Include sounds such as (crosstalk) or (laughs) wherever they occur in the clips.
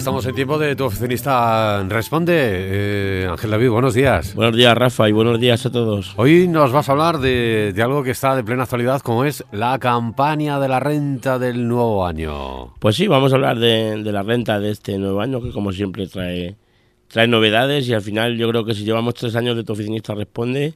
estamos en tiempo de tu oficinista responde. Eh, Ángel David, buenos días. Buenos días, Rafa, y buenos días a todos. Hoy nos vas a hablar de, algo que está de plena actualidad, como es la campaña de la renta del nuevo año. Pues sí, vamos a hablar de, la renta de este nuevo año, que como siempre trae, trae novedades y al final yo creo que si llevamos tres años de tu oficinista responde,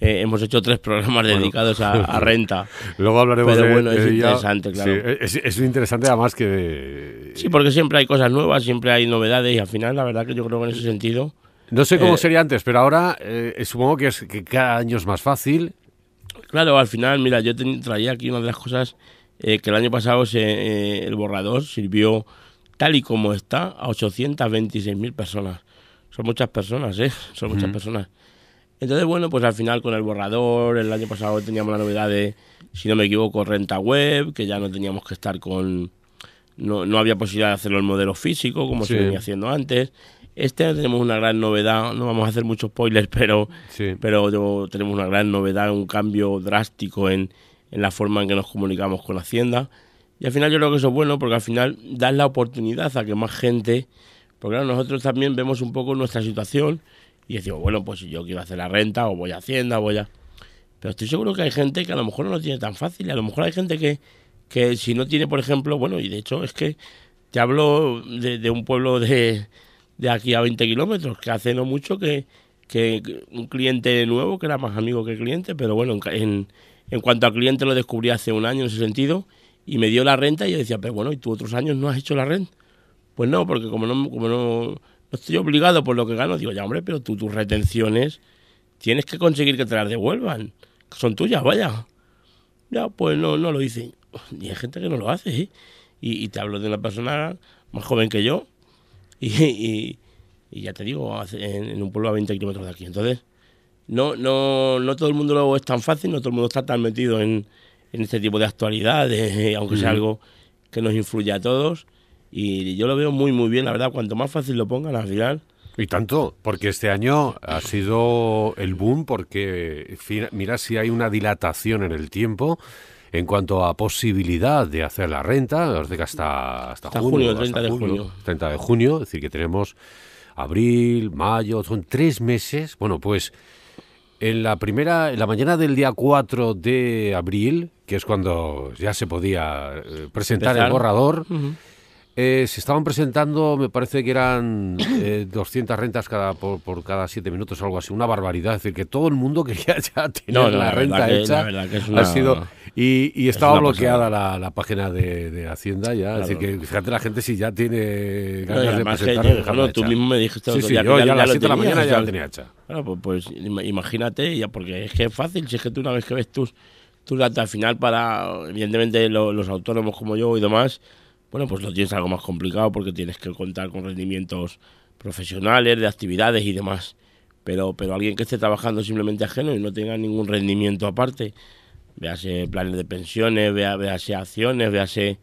eh, hemos hecho tres programas dedicados a, renta. (laughs) Luego hablaremos Pero bueno, es interesante, claro. es, interesante además que... Sí, porque siempre hay cosas nuevas, siempre hay novedades y al final la verdad que yo creo que en ese sentido... No sé cómo eh, sería antes, pero ahora eh, supongo que, es, que cada año es más fácil. Claro, al final, mira, yo traía aquí una de las cosas que el año pasado el borrador sirvió tal y como está a 826.000 personas. Son muchas personas, ¿eh? Son muchas personas. Entonces, bueno, pues al final con el borrador, el año pasado teníamos la novedad de, si no me equivoco, renta web, que ya no teníamos que estar con... No, no había posibilidad de hacerlo en modelo físico, como se venía haciendo antes. Este año tenemos una gran novedad, no vamos a hacer muchos spoilers, pero, pero tenemos una gran novedad, un cambio drástico en, en la forma en que nos comunicamos con Hacienda. Y al final yo creo que eso es bueno porque al final da la oportunidad a que más gente, porque nosotros también vemos un poco nuestra situación y decimos, bueno, pues si yo quiero hacer la renta o voy a Hacienda, voy a... Pero estoy seguro que hay gente que a lo mejor no lo tiene tan fácil. Y a lo mejor hay gente que, que si no tiene, por ejemplo, bueno, y de hecho es que te hablo de, un pueblo de, de, aquí a 20 kilómetros, que hace no mucho que, que un cliente nuevo, que era más amigo que cliente, pero bueno, en, en cuanto al cliente lo descubrí hace un año en ese sentido, y me dio la renta y yo decía, pero bueno, ¿y tú otros años no has hecho la renta? Pues no, porque como no, como no no estoy obligado por lo que gano. Digo, ya hombre, pero tú tus retenciones tienes que conseguir que te las devuelvan. Son tuyas, vaya. Ya, pues no, no lo hice. Y hay gente que no lo hace, ¿eh? y, te hablo de una persona más joven que yo. Y, ya te digo, en, un pueblo a 20 kilómetros de aquí. Entonces, no, no, no todo el mundo lo es tan fácil, no todo el mundo está tan metido en, en este tipo de actualidades, aunque sea algo que nos influye a todos. Y yo lo veo muy, muy bien, la verdad. Cuanto más fácil lo pongan al final. Y tanto, porque este año ha sido el boom, porque mira si hay una dilatación en el tiempo en cuanto a posibilidad de hacer la renta, os digo hasta, hasta, junio, 30 de junio. 30 de junio, es decir, que tenemos abril, mayo, son tres meses. Bueno, pues en la primera, en la mañana del día 4 de abril, que es cuando ya se podía eh, presentar el borrador, eh, se estaban presentando, me parece que eran 200 (clears throat) eh, rentas cada por, cada 7 minutos o algo así, una barbaridad. Es decir, que todo el mundo (laughs) quería ya tener la, renta hecha. ha sido, y, estaba bloqueada la, página de, Hacienda ya. Es decir, que fíjate la gente si ya tiene ganas de presentar. tú mismo me dijiste sí, sí, yo ya, a las 7 de la mañana ya la tenía hecha. pues, pues imagínate, ya, porque es que es fácil, si es que tú una vez que ves tus, tus datos al final para, evidentemente, los autónomos como yo y demás bueno, pues lo tienes algo más complicado porque tienes que contar con rendimientos profesionales, de actividades y demás. Pero, pero alguien que esté trabajando simplemente ajeno y no tenga ningún rendimiento aparte, véase planes de pensiones, véase acciones, véase,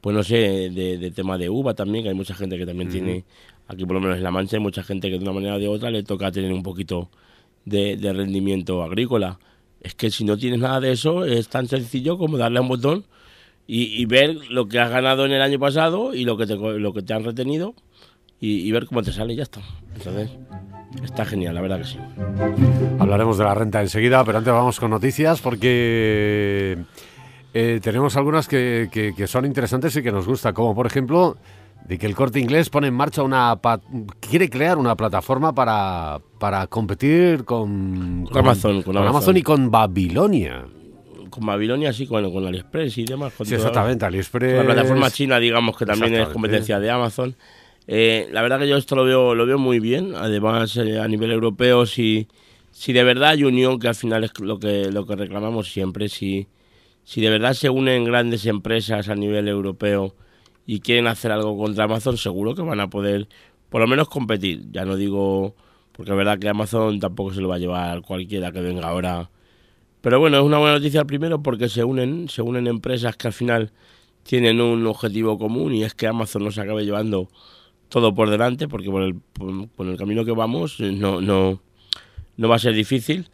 pues no sé, de, tema de uva también, que hay mucha gente que también tiene, aquí por lo menos en La Mancha, hay mucha gente que de una manera o de otra le toca tener un poquito de, de rendimiento agrícola. Es que si no tienes nada de eso, es tan sencillo como darle a un botón y, ver lo que has ganado en el año pasado y lo que te, lo que te han retenido y, ver cómo te sale y ya está. Entonces, está genial, la verdad que sí. Hablaremos de la renta enseguida, pero antes vamos con noticias porque eh, tenemos algunas que, que, son interesantes y que nos gusta, como por ejemplo de que el corte inglés pone en marcha una. quiere crear una plataforma para, para competir con, Amazon, con, Amazon y con Babilonia con Babilonia, sí, con, con AliExpress y demás. sí, exactamente, AliExpress. la plataforma china, digamos, que también es competencia de Amazon. Eh, la verdad que yo esto lo veo, lo veo muy bien. Además, eh, a nivel europeo, si, si de verdad hay unión, que al final es lo que, lo que reclamamos siempre, si, si de verdad se unen grandes empresas a nivel europeo y quieren hacer algo contra Amazon, seguro que van a poder, por lo menos, competir. Ya no digo, porque es verdad que Amazon tampoco se lo va a llevar cualquiera que venga ahora pero bueno, es una buena noticia primero porque se unen, se unen empresas que al final tienen un objetivo común y es que Amazon nos acabe llevando todo por delante, porque por el, por, el camino que vamos eh, no, no, no va a ser difícil.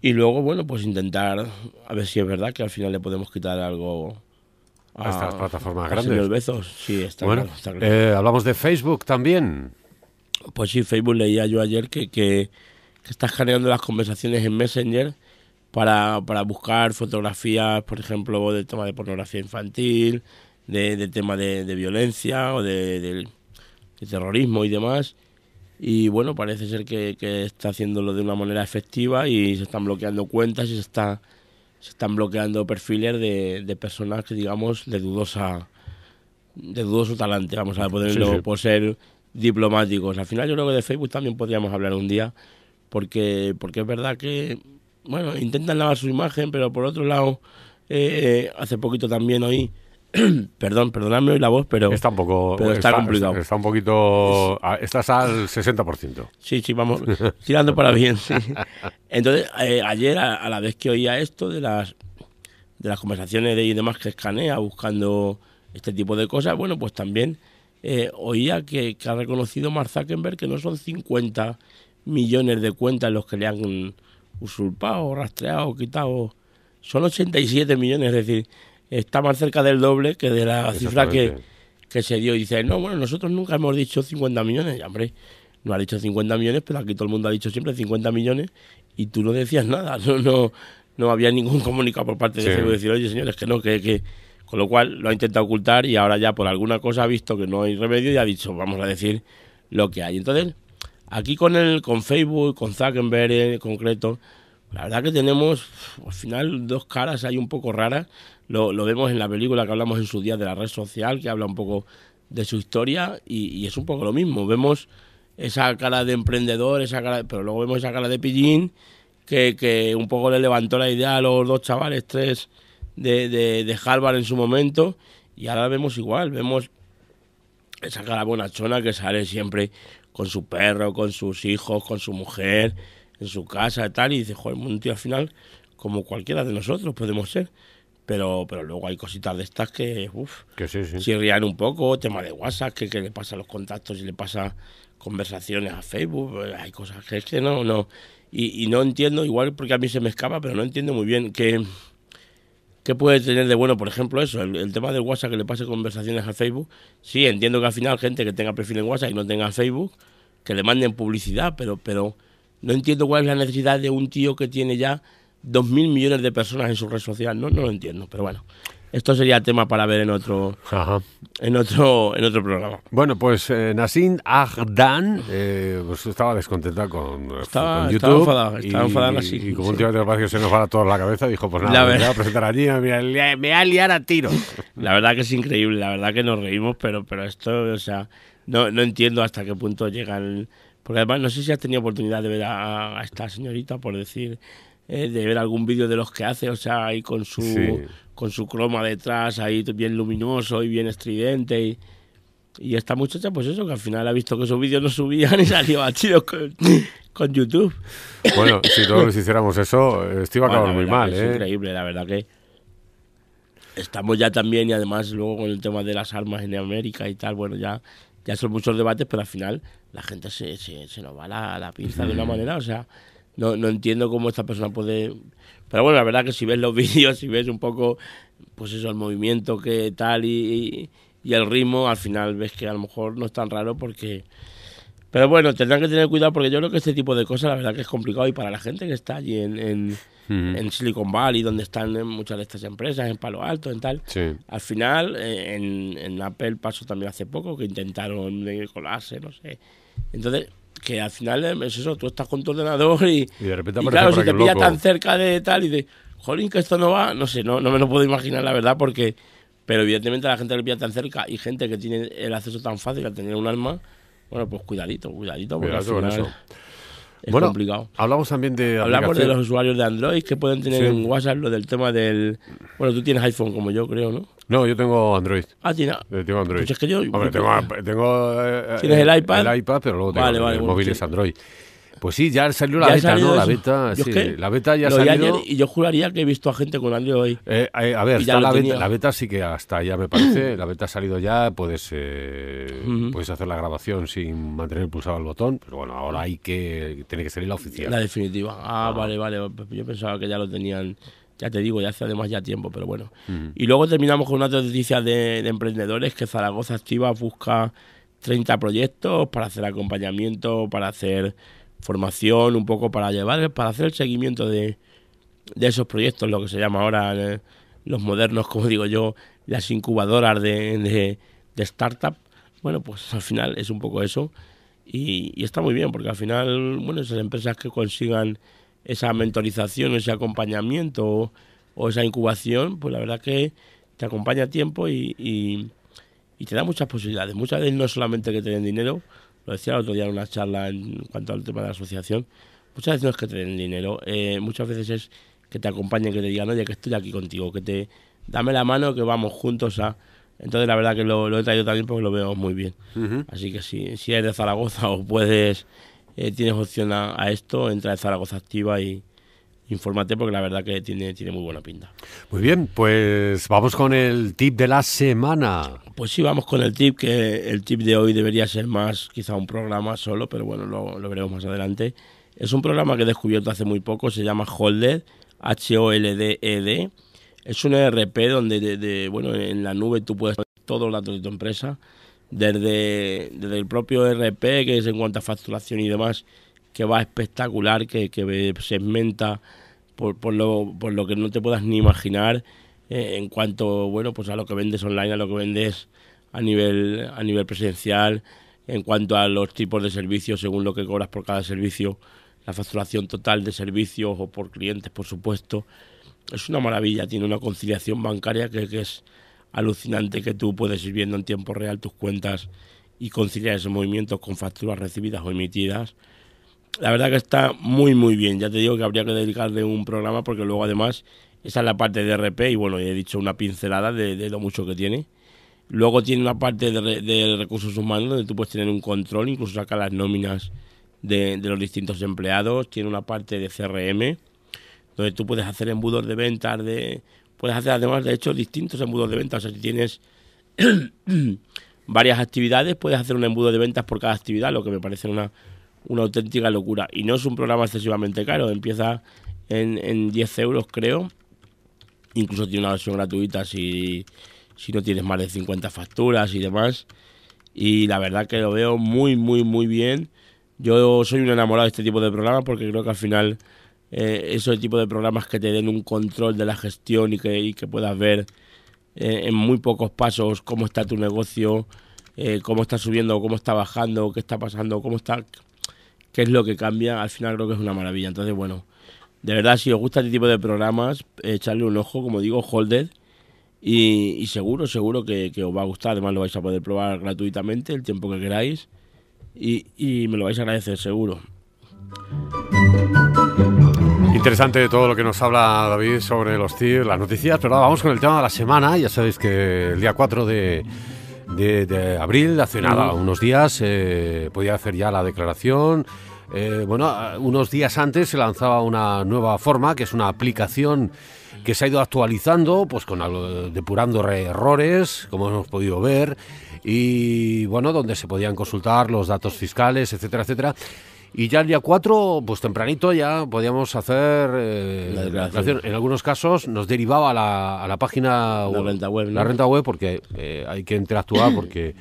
Y luego, bueno, pues intentar a ver si es verdad que al final le podemos quitar algo a, estas plataformas a grandes. Señor Bezos, sí, está bueno, claro, está claro. eh, hablamos de Facebook también. Pues sí, Facebook leía yo ayer que, que, que está escaneando las conversaciones en Messenger para, para buscar fotografías, por ejemplo, del tema de pornografía infantil, de, de tema de, de violencia o de, de- de terrorismo y demás. Y bueno, parece ser que, que está haciéndolo de una manera efectiva y se están bloqueando cuentas y se, está, se están bloqueando perfiles de, de personas que, digamos, de dudosa de dudoso talante, vamos a ponerlo Sí, sí. por ser diplomáticos. Al final yo creo que de Facebook también podríamos hablar un día, porque, porque es verdad que, bueno, intentan lavar su imagen, pero por otro lado, eh, hace poquito también oí, (clears throat) perdón, perdonadme hoy la voz, pero Está un poco. pero está complicado. Está, un poquito. Estás al 60%. Sí, sí, vamos tirando para bien. sí. (laughs) Entonces, eh, ayer, a, a la vez que oía esto de las de las conversaciones de y demás que escanea buscando este tipo de cosas, bueno, pues también eh, oía que, que ha reconocido Mark Zuckerberg que no son 50 millones de cuentas los que le han usurpado, rastreado, quitado, son 87 millones, es decir, está más cerca del doble que de la cifra que, que se dio. Y dice, no, bueno, nosotros nunca hemos dicho 50 millones. Ya, hombre, no ha dicho 50 millones, pero aquí todo el mundo ha dicho siempre 50 millones y tú no decías nada. (laughs) No, no, no había ningún comunicado por parte de Sí. Facebook decir, oye, señores, que no, que, que... Con lo cual lo ha intentado ocultar y ahora ya por alguna cosa ha visto que no hay remedio y ha dicho, vamos a decir lo que hay. Entonces, aquí con el con Facebook, con Zuckerberg en concreto, la verdad que tenemos al final dos caras ahí un poco raras. Lo, vemos en la película que hablamos en su día de la red social, que habla un poco de su historia y, es un poco lo mismo. Vemos esa cara de emprendedor, esa cara, pero luego vemos esa cara de pillín que, un poco le levantó la idea a los dos chavales, tres de, de, de Harvard en su momento y ahora vemos igual, vemos esa cara bonachona que sale siempre con su perro, con sus hijos, con su mujer, en su casa y tal, y dice, joder, un tío al final como cualquiera de nosotros podemos ser. Pero, pero luego hay cositas de estas que, uff, Que sí, sí. un poco, tema de WhatsApp, que, que le pasa a los contactos y le pasa conversaciones a Facebook, eh, hay cosas que es que no, no, y, y no entiendo, igual porque a mí se me escapa, pero no entiendo muy bien qué, qué puede tener de bueno, por ejemplo, eso, el, el tema del WhatsApp que le pase conversaciones a Facebook, sí, entiendo que al final gente que tenga perfil en WhatsApp y no tenga Facebook, que le manden publicidad, pero, pero no entiendo cuál es la necesidad de un tío que tiene ya dos mil millones de personas en su red social, no, no lo entiendo, pero bueno, esto sería tema para ver en otro, Ajá. en otro, en otro programa. Bueno, pues eh, Nassim Agdan eh, pues estaba descontenta con, eh, Estaba- con estaba YouTube. enfadada, estaba y, enfadada Nassim, Y como sí. últimamente me parece que se nos va a toda la cabeza, dijo, pues nada, La me voy a presentar allí, me me voy a liar a tiro. La verdad que es increíble, la verdad que nos reímos, pero, pero esto, o sea, no, no entiendo hasta qué punto llegan. Porque además, no sé si has tenido oportunidad de ver a, a esta señorita, por decir, eh, de ver algún vídeo de los que hace, o sea, ahí con su, Sí. con su croma detrás, ahí bien luminoso y bien estridente. Y, y esta muchacha, pues eso, que al final ha visto que sus vídeos no subían y (laughs) salió a tiros con, con YouTube. Bueno, (laughs) si todos hiciéramos eso, esto iba a acabar Bueno, muy mal, Es ¿eh? increíble, la verdad que estamos ya también y además luego con el tema de las armas en América y tal, bueno, ya, ya son muchos debates, pero al final la gente se, se, se nos va la, la pinza de una manera, o sea, no, no entiendo cómo esta persona puede... Pero bueno, la verdad que si ves los (laughs) vídeos, si ves un poco, pues eso, el movimiento que tal y, y, el ritmo, al final ves que a lo mejor no es tan raro porque... Pero bueno, tendrán que tener cuidado porque yo creo que este tipo de cosas la verdad que es complicado y para la gente que está allí en, en, Silicon Valley, donde están muchas de estas empresas, en Palo Alto, en tal. Sí. Al final, eh, en, en Apple pasó también hace poco que intentaron eh, colarse, no sé. Entonces, que al final es eso, tú estás con tu ordenador y, Y de repente y claro, si te pilla loco. tan cerca de tal y de, jolín, que esto no va, no sé, no, no me lo puedo imaginar la verdad porque, pero evidentemente a la gente que le pilla tan cerca y gente que tiene el acceso tan fácil al tener un arma, bueno, pues cuidadito, cuidadito, porque Cuidado con al final eso. Es bueno, complicado. hablamos también de Hablamos de los usuarios de Android que pueden tener Sí. en WhatsApp lo del tema del... Bueno, tú tienes iPhone como yo, creo, ¿no? No, yo tengo Android. Ah, tiene... Eh, Tengo Android. Pues es que yo- Hombre, tengo, tengo, eh, ¿Tienes el iPad? El iPad, pero luego tengo Vale, el vale, bueno, móvil sí. es Android. Pues sí, ya salió la Ya beta, ¿no? La beta, sí. La beta ya salido. ayer y yo juraría que he visto a gente con Android. Eh, eh, a ver, está la, beta, la beta sí que hasta ya me parece. (clears throat) la beta ha salido ya, puedes, eh, puedes hacer la grabación sin mantener pulsado el botón, pero bueno, ahora hay que, tiene que salir la oficial. La definitiva. Ah, vale, vale. Yo pensaba que ya lo tenían ya te digo, ya hace además ya tiempo, pero bueno. Y luego terminamos con una noticia de, de, emprendedores que Zaragoza Activa busca 30 proyectos para hacer acompañamiento, para hacer formación, un poco para llevar, para hacer el seguimiento de, de esos proyectos, lo que se llama ahora eh, los modernos, como digo yo, las incubadoras de, de, de startup. Bueno, pues al final es un poco eso. Y, está muy bien, porque al final, bueno, esas empresas que consigan esa mentorización, ese acompañamiento o, o esa incubación, pues la verdad que te acompaña a tiempo y, y, y, te da muchas posibilidades. Muchas veces no solamente que te den dinero, lo decía el otro día en una charla en cuanto al tema de la asociación, muchas veces no es que te den dinero, eh, muchas veces es que te acompañen, que te digan, oye, que estoy aquí contigo, que te dame la mano, que vamos juntos a... Entonces la verdad que lo, lo he traído también porque lo veo muy bien. Uh -huh. Así que si, si eres de Zaragoza o puedes, eh, tienes opción a, a, esto, entra en Zaragoza Activa y infórmate porque la verdad que tiene, tiene muy buena pinta. Muy bien, pues vamos con el tip de la semana. Pues sí, vamos con el tip, que el tip de hoy debería ser más quizá un programa solo, pero bueno, lo, lo veremos más adelante. Es un programa que he descubierto hace muy poco, se llama Holded, H-O-L-D-E-D. Es un ERP donde, de, de, bueno, en la nube tú puedes poner todos los datos de tu empresa, desde, desde el propio ERP, que es en cuanto a facturación y demás, que va espectacular, que, que segmenta por, por, lo, por lo que no te puedas ni imaginar eh, en cuanto bueno pues a lo que vendes online, a lo que vendes a nivel, a nivel presencial, en cuanto a los tipos de servicios, según lo que cobras por cada servicio, la facturación total de servicios o por clientes, por supuesto. Es una maravilla, tiene una conciliación bancaria que, que es alucinante, que tú puedes ir viendo en tiempo real tus cuentas y conciliar esos movimientos con facturas recibidas o emitidas. La verdad que está muy muy bien, ya te digo que habría que dedicarle un programa porque luego además esa es la parte de RP y bueno, he dicho una pincelada de, de lo mucho que tiene. Luego tiene una parte de, de, recursos humanos donde tú puedes tener un control, incluso sacar las nóminas de, de, los distintos empleados. Tiene una parte de CRM donde tú puedes hacer embudos de ventas, de, puedes hacer además de hecho distintos embudos de ventas. O sea, si tienes (clears throat) varias actividades, puedes hacer un embudo de ventas por cada actividad, lo que me parece una, una auténtica locura. Y no es un programa excesivamente caro, empieza en, en 10 euros creo. Incluso tiene una versión gratuita si, si no tienes más de 50 facturas y demás. Y la verdad que lo veo muy, muy, muy bien. Yo soy un enamorado de este tipo de programas porque creo que al final eh, esos tipo de programas que te den un control de la gestión y que, y que puedas ver eh, en muy pocos pasos cómo está tu negocio, eh, cómo está subiendo, cómo está bajando, qué está pasando, cómo está, qué es lo que cambia, al final creo que es una maravilla. Entonces, bueno, de verdad, si os gusta este tipo de programas, echarle un ojo, como digo, Holded. Y, y seguro, seguro que, que, os va a gustar. Además, lo vais a poder probar gratuitamente el tiempo que queráis. Y, y me lo vais a agradecer, seguro. Interesante todo lo que nos habla David sobre los TIR, las noticias, pero ahora vamos con el tema de la semana. Ya sabéis que el día 4 de, de, de abril, hace nada, unos días, eh, podía hacer ya la declaración. Eh, bueno, unos días antes se lanzaba una nueva forma, que es una aplicación que se ha ido actualizando, pues con algo, depurando errores, como hemos podido ver, y bueno, donde se podían consultar los datos fiscales, etcétera, etcétera. Y ya el día 4, pues tempranito ya podíamos hacer eh, la declaración. En algunos casos nos derivaba a la, a la página la renta web, ¿no? la renta web porque eh, hay que interactuar porque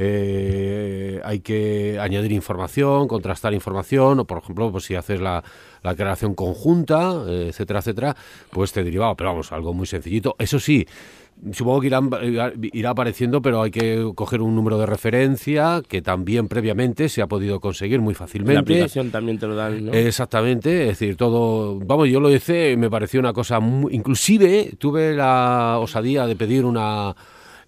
eh, hay que añadir información, contrastar información, o por ejemplo, pues si haces la, la declaración conjunta, eh, etcétera, etcétera, pues te derivaba, pero vamos, algo muy sencillito. Eso sí, supongo que irán, irá apareciendo, pero hay que coger un número de referencia que también previamente se ha podido conseguir muy fácilmente. La aplicación también te lo dan, ¿no? Exactamente, es decir, todo, vamos, yo lo hice, me pareció una cosa muy, inclusive tuve la osadía de pedir una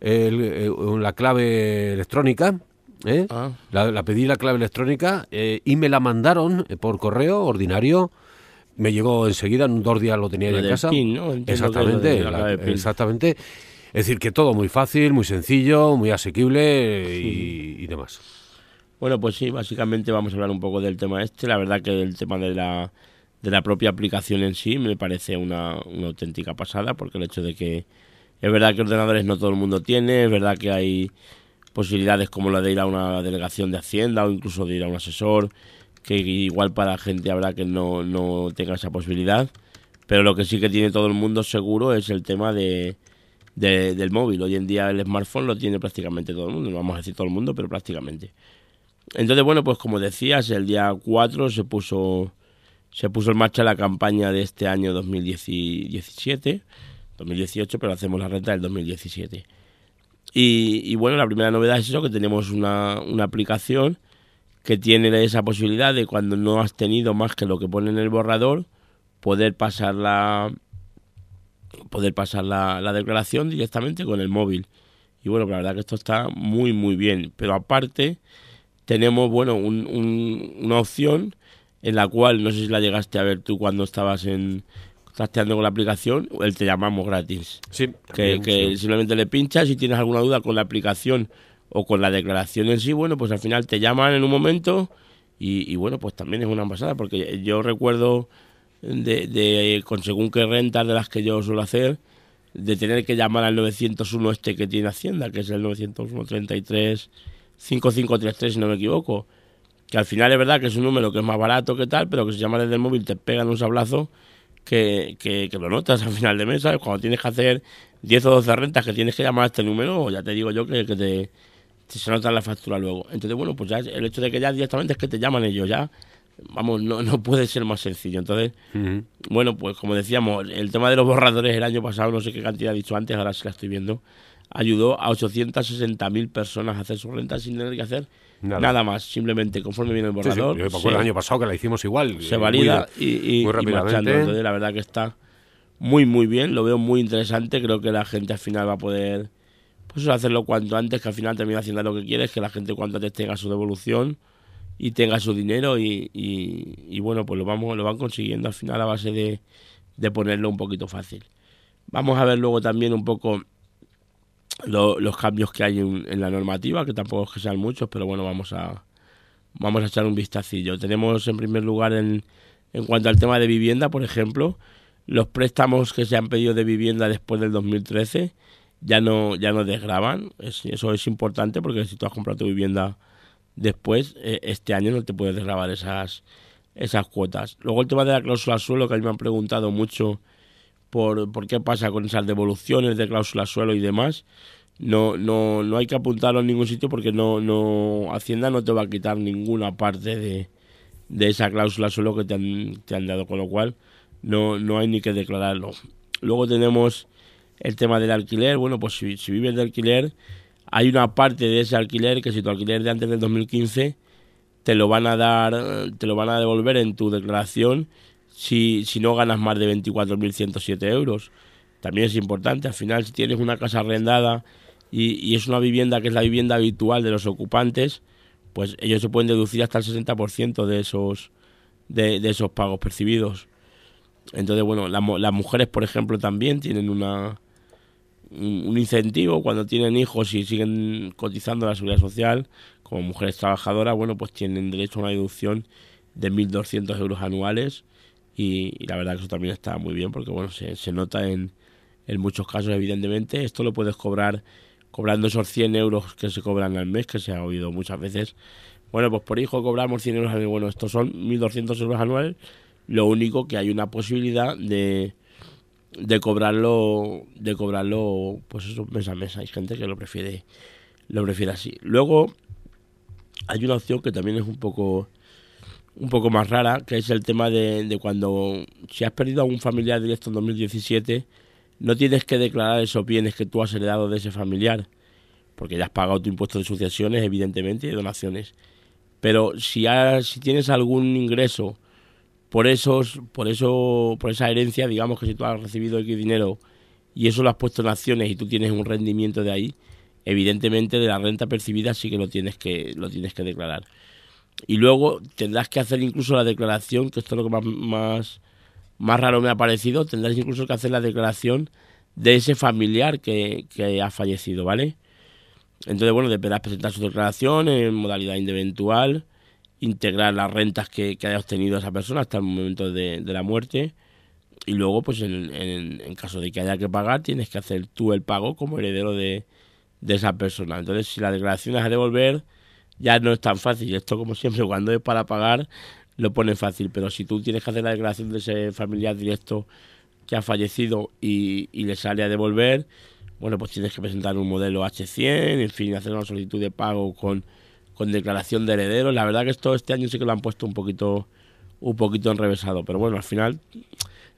el, el, la clave electrónica. ¿eh? Ah. La, la, pedí la clave electrónica eh, y me la mandaron por correo ordinario. Me llegó enseguida, en dos días lo tenía ya en casa. PIN, ¿no? Exactamente, la, exactamente. Es decir, que todo muy fácil, muy sencillo, muy asequible y, y, demás. Bueno, pues sí, básicamente vamos a hablar un poco del tema este. La verdad que el tema de la, de la propia aplicación en sí me parece una, una auténtica pasada, porque el hecho de que es verdad que ordenadores no todo el mundo tiene, es verdad que hay posibilidades como la de ir a una delegación de Hacienda o incluso de ir a un asesor, que igual para gente habrá que no, no tenga esa posibilidad. Pero lo que sí que tiene todo el mundo seguro es el tema de, del móvil. Hoy en día el smartphone lo tiene prácticamente todo el mundo, no vamos a decir todo el mundo, pero prácticamente. Entonces, bueno, pues como decías, el día 4 se puso, se puso en marcha la campaña de este año 2017, 2018, pero hacemos la renta del 2017. Y, y bueno, la primera novedad es eso, que tenemos una, una aplicación que tiene esa posibilidad de cuando no has tenido más que lo que pone en el borrador, poder pasar la, poder pasar la, la declaración directamente con el móvil. Y bueno, la verdad que esto está muy, muy bien. Pero aparte, tenemos, bueno, una opción en la cual, no sé si la llegaste a ver tú cuando estabas en trasteando con la aplicación, el te llamamos gratis. Sí. Que, que simplemente le pinchas y tienes alguna duda con la aplicación o con la declaración en sí, bueno, pues al final te llaman en un momento y, bueno, pues también es una pasada, porque yo recuerdo de, de, con según qué rentas de las que yo suelo hacer, de tener que llamar al 901 este que tiene Hacienda, que es el 901 33 5533 si no me equivoco, que al final es verdad que es un número que es más barato que tal, pero que si llamas desde el móvil te pegan un sablazo que, que, que, lo notas al final de mes, Cuando tienes que hacer 10 o 12 rentas que tienes que llamar a este número, ya te digo yo que, que te, se nota la factura luego. Entonces, bueno, pues ya el hecho de que ya directamente es que te llaman ellos ya, vamos, no, no puede ser más sencillo. Entonces, uh -huh. bueno, pues como decíamos, el tema de los borradores el año pasado, no sé qué cantidad he dicho antes, ahora sí la estoy viendo, ayudó a 860.000 personas a hacer su renta sin tener que hacer nada, nada más, simplemente conforme viene el borrador. Sí, sí. Yo me acuerdo el año pasado que la hicimos igual. Se valida muy, y, y, muy rápidamente. Y Entonces, la verdad que está muy, muy bien, lo veo muy interesante, creo que la gente al final va a poder pues hacerlo cuanto antes, que al final termina haciendo lo que quieres, que la gente cuanto antes tenga su devolución y tenga su dinero y, y, y, bueno, pues lo vamos lo van consiguiendo al final a base de, de ponerlo un poquito fácil. Vamos a ver luego también un poco lo, los cambios que hay en, en, la normativa, que tampoco es que sean muchos, pero bueno, vamos a vamos a echar un vistacillo. Tenemos en primer lugar en, en cuanto al tema de vivienda, por ejemplo, los préstamos que se han pedido de vivienda después del 2013 ya no ya no desgraban. Es, eso es importante porque si tú has comprado tu vivienda después, eh, este año no te puedes desgrabar esas, esas cuotas. Luego el tema de la cláusula suelo, que a mí me han preguntado mucho por, por qué pasa con esas devoluciones de cláusula suelo y demás. No, no, no hay que apuntarlo en ningún sitio porque no, no Hacienda no te va a quitar ninguna parte de, de esa cláusula suelo que te han, te han dado, con lo cual no, no hay ni que declararlo. Luego tenemos el tema del alquiler, bueno, pues si, si, vives de alquiler, hay una parte de ese alquiler que si tu alquiler de antes del 2015 te lo van a dar, te lo van a devolver en tu declaración si, si no ganas más de 24.107 euros. También es importante, al final si tienes una casa arrendada y, y, es una vivienda que es la vivienda habitual de los ocupantes, pues ellos se pueden deducir hasta el 60% de esos, de, de esos pagos percibidos. Entonces, bueno, la, las mujeres, por ejemplo, también tienen una, un incentivo cuando tienen hijos y siguen cotizando la seguridad social como mujeres trabajadoras, bueno, pues tienen derecho a una deducción de 1.200 euros anuales y, y, la verdad que eso también está muy bien porque, bueno, se, se nota en, en, muchos casos, evidentemente. Esto lo puedes cobrar cobrando esos 100 euros que se cobran al mes, que se ha oído muchas veces. Bueno, pues por hijo cobramos 100 euros al mes. Bueno, estos son 1.200 euros anuales. Lo único que hay una posibilidad de de cobrarlo de cobrarlo pues eso mes a mes. Hay gente que lo prefiere lo prefiere así. Luego hay una opción que también es un poco un poco más rara que es el tema de, de cuando si has perdido a un familiar directo en 2017 no tienes que declarar esos bienes que tú has heredado de ese familiar porque ya has pagado tu impuesto de sucesiones evidentemente y de donaciones. Pero si has, si tienes algún ingreso por esos, por eso, por esa herencia, digamos que si tú has recibido X dinero y eso lo has puesto en acciones y tú tienes un rendimiento de ahí, evidentemente de la renta percibida sí que lo tienes que, lo tienes que declarar. Y luego tendrás que hacer incluso la declaración, que esto es lo que más, más, más raro me ha parecido, tendrás incluso que hacer la declaración de ese familiar que, que ha fallecido, ¿vale? Entonces, bueno, deberás presentar su declaración en modalidad eventual integrar las rentas que, que haya obtenido esa persona hasta el momento de, de la muerte. Y luego pues en, en, caso de que haya que pagar tienes que hacer tú el pago como heredero de, de esa persona. Entonces si la declaración es a devolver ya no es tan fácil. Esto como siempre cuando es para pagar lo pone fácil. Pero si tú tienes que hacer la declaración de ese familiar directo que ha fallecido y, y le sale a devolver, bueno, pues tienes que presentar un modelo H100, en fin, hacer una solicitud de pago con, con declaración de herederos. La verdad que esto este año sí que lo han puesto un poquito, un poquito enrevesado, pero bueno, al final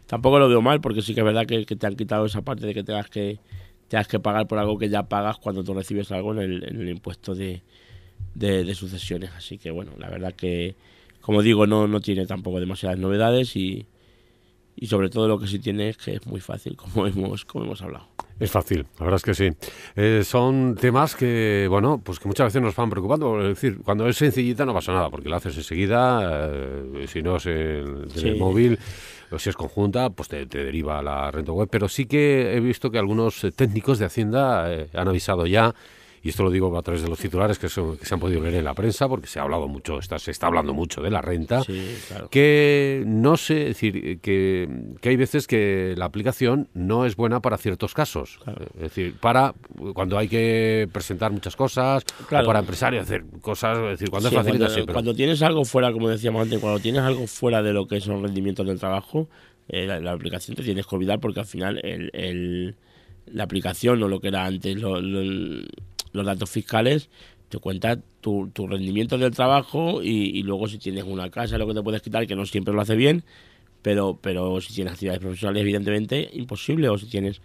tampoco lo veo mal porque sí que es verdad que, te han quitado esa parte de que tengas que tengas que pagar por algo que ya pagas cuando tú recibes algo en el, en el impuesto de, de, sucesiones. Así que bueno, la verdad que, como digo, no, no tiene tampoco demasiadas novedades y, y sobre todo lo que sí tiene es que es muy fácil, como (laughs) hemos, como hemos hablado. Es fácil, la verdad es que sí. Eh, son temas que, bueno, pues que muchas veces nos van preocupando. Es decir, cuando es sencillita no pasa nada, porque lo haces enseguida, eh, si no es el, el móvil o si es conjunta, pues te, deriva a la renta web. Pero sí que he visto que algunos eh, técnicos de Hacienda han avisado ya y esto lo digo a través de los titulares que, se han podido leer en la prensa, porque se ha hablado mucho, está, se está hablando mucho de la renta, que no sé, decir, que, hay veces que la aplicación no es buena para ciertos casos. Es decir, para cuando hay que presentar muchas cosas, o para empresarios hacer cosas, es decir, cuando es facilita Cuando tienes algo fuera, como decíamos antes, cuando tienes algo fuera de lo que son rendimientos del trabajo, eh, la, aplicación te tienes que olvidar porque al final el, la aplicación o lo que era antes, lo, los datos fiscales te cuenta tu, tu rendimiento del trabajo y, luego si tienes una casa lo que te puedes quitar, que no siempre lo hace bien, pero, pero si tienes actividades profesionales evidentemente imposible, o si tienes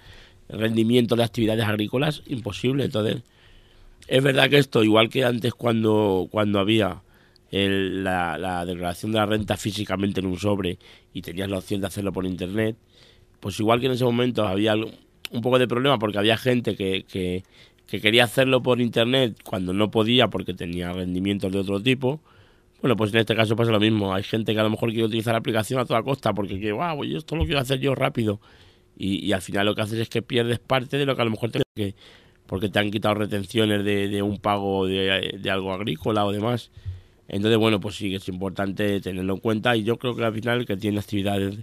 rendimiento de actividades agrícolas imposible. Entonces, es verdad que esto, igual que antes cuando, cuando había la, la, declaración de la renta físicamente en un sobre y tenías la opción de hacerlo por internet, pues igual que en ese momento había un poco de problema porque había gente que, que quería hacerlo por internet cuando no podía porque tenía rendimientos de otro tipo, bueno, pues en este caso pasa lo mismo. Hay gente que a lo mejor quiere utilizar la aplicación a toda costa porque quiere, wow, yo esto lo quiero hacer yo rápido. Y, al final lo que haces es que pierdes parte de lo que a lo mejor te que porque te han quitado retenciones de, un pago de, de, algo agrícola o demás. Entonces, bueno, pues sí, es importante tenerlo en cuenta y yo creo que al final que tiene actividades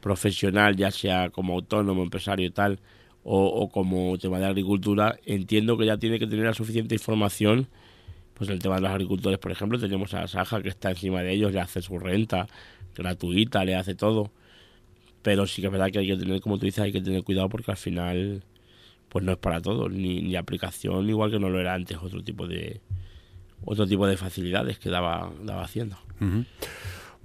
profesional, ya sea como autónomo, empresario y tal, o, como tema de agricultura, entiendo que ya tiene que tener la suficiente información. Pues el tema de los agricultores, por ejemplo, tenemos a Saja que está encima de ellos, le hace su renta gratuita, le hace todo. Pero sí que es verdad que hay que tener, como tú dices, hay que tener cuidado porque al final pues no es para todos, ni, ni aplicación, igual que no lo era antes, otro tipo de otro tipo de facilidades que daba, daba haciendo.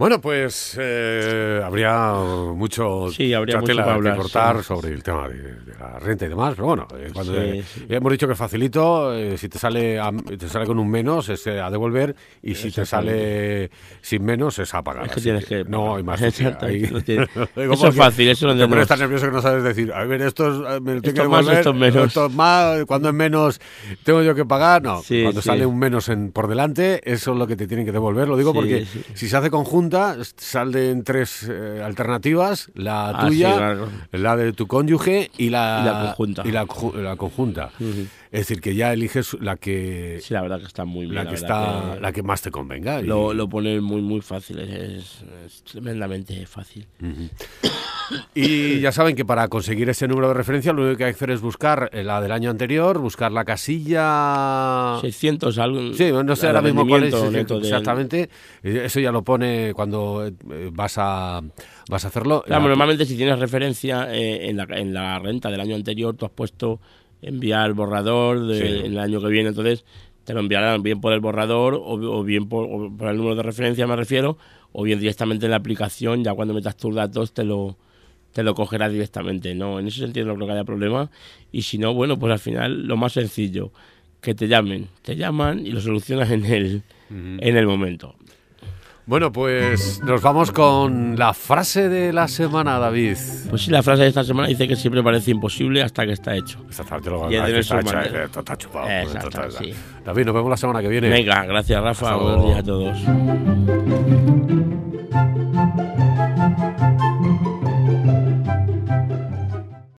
Bueno, pues eh, habría mucho, sí, habría mucho hablar, que cortar sobre el tema de, la renta y demás, pero bueno, eh, cuando hemos dicho que facilito, eh, si te sale te sale con un menos es a devolver y si te sale sin menos es a pagar. Es que tienes que, no hay más. Ahí, (laughs) eso es fácil, eso lo entendemos. Estás nervioso que no sabes decir, a ver, estos me lo tengo que devolver, estos menos. Estos más, cuando es menos tengo yo que pagar, no. cuando sale un menos en, por delante, eso es lo que te tienen que devolver, lo digo porque si se hace conjunto salen tres eh, alternativas, la ah, tuya, la de tu cónyuge y la, conjunta. Y la, conjunta. Es decir, que ya eliges la que... Sí, la verdad que está muy bien. La, que, está, la que más te convenga. Lo, lo pone muy, muy fácil, es, tremendamente fácil. (coughs) Y ya saben que para conseguir ese número de referencia lo único que hay que hacer es buscar eh, la del año anterior, buscar la casilla... 600, algo... Sí, no sé ahora mismo cuál es exactamente. Eh, eso ya lo pone cuando eh, vas a vas a hacerlo. Claro, normalmente si tienes referencia en, la, en la renta del año anterior, tú has puesto enviar borrador del año que viene, entonces te lo enviarán bien por el borrador o, bien por, el número de referencia, me refiero, o bien directamente en la aplicación, ya cuando metas tus datos te lo, te lo cogerá directamente. No, en ese sentido no creo que haya problema. Y si no, bueno, pues al final lo más sencillo, que te llamen. Te llaman y lo solucionas en el, en el momento. Bueno, pues nos vamos con la frase de la semana, David. Pues sí, la frase de esta semana dice que siempre parece imposible hasta que está hecho. Exactamente, lo y está, hecho, eh, está chupado. Exacto, sí. David, nos vemos la semana que viene. Venga, gracias Rafa, buenos días a todos.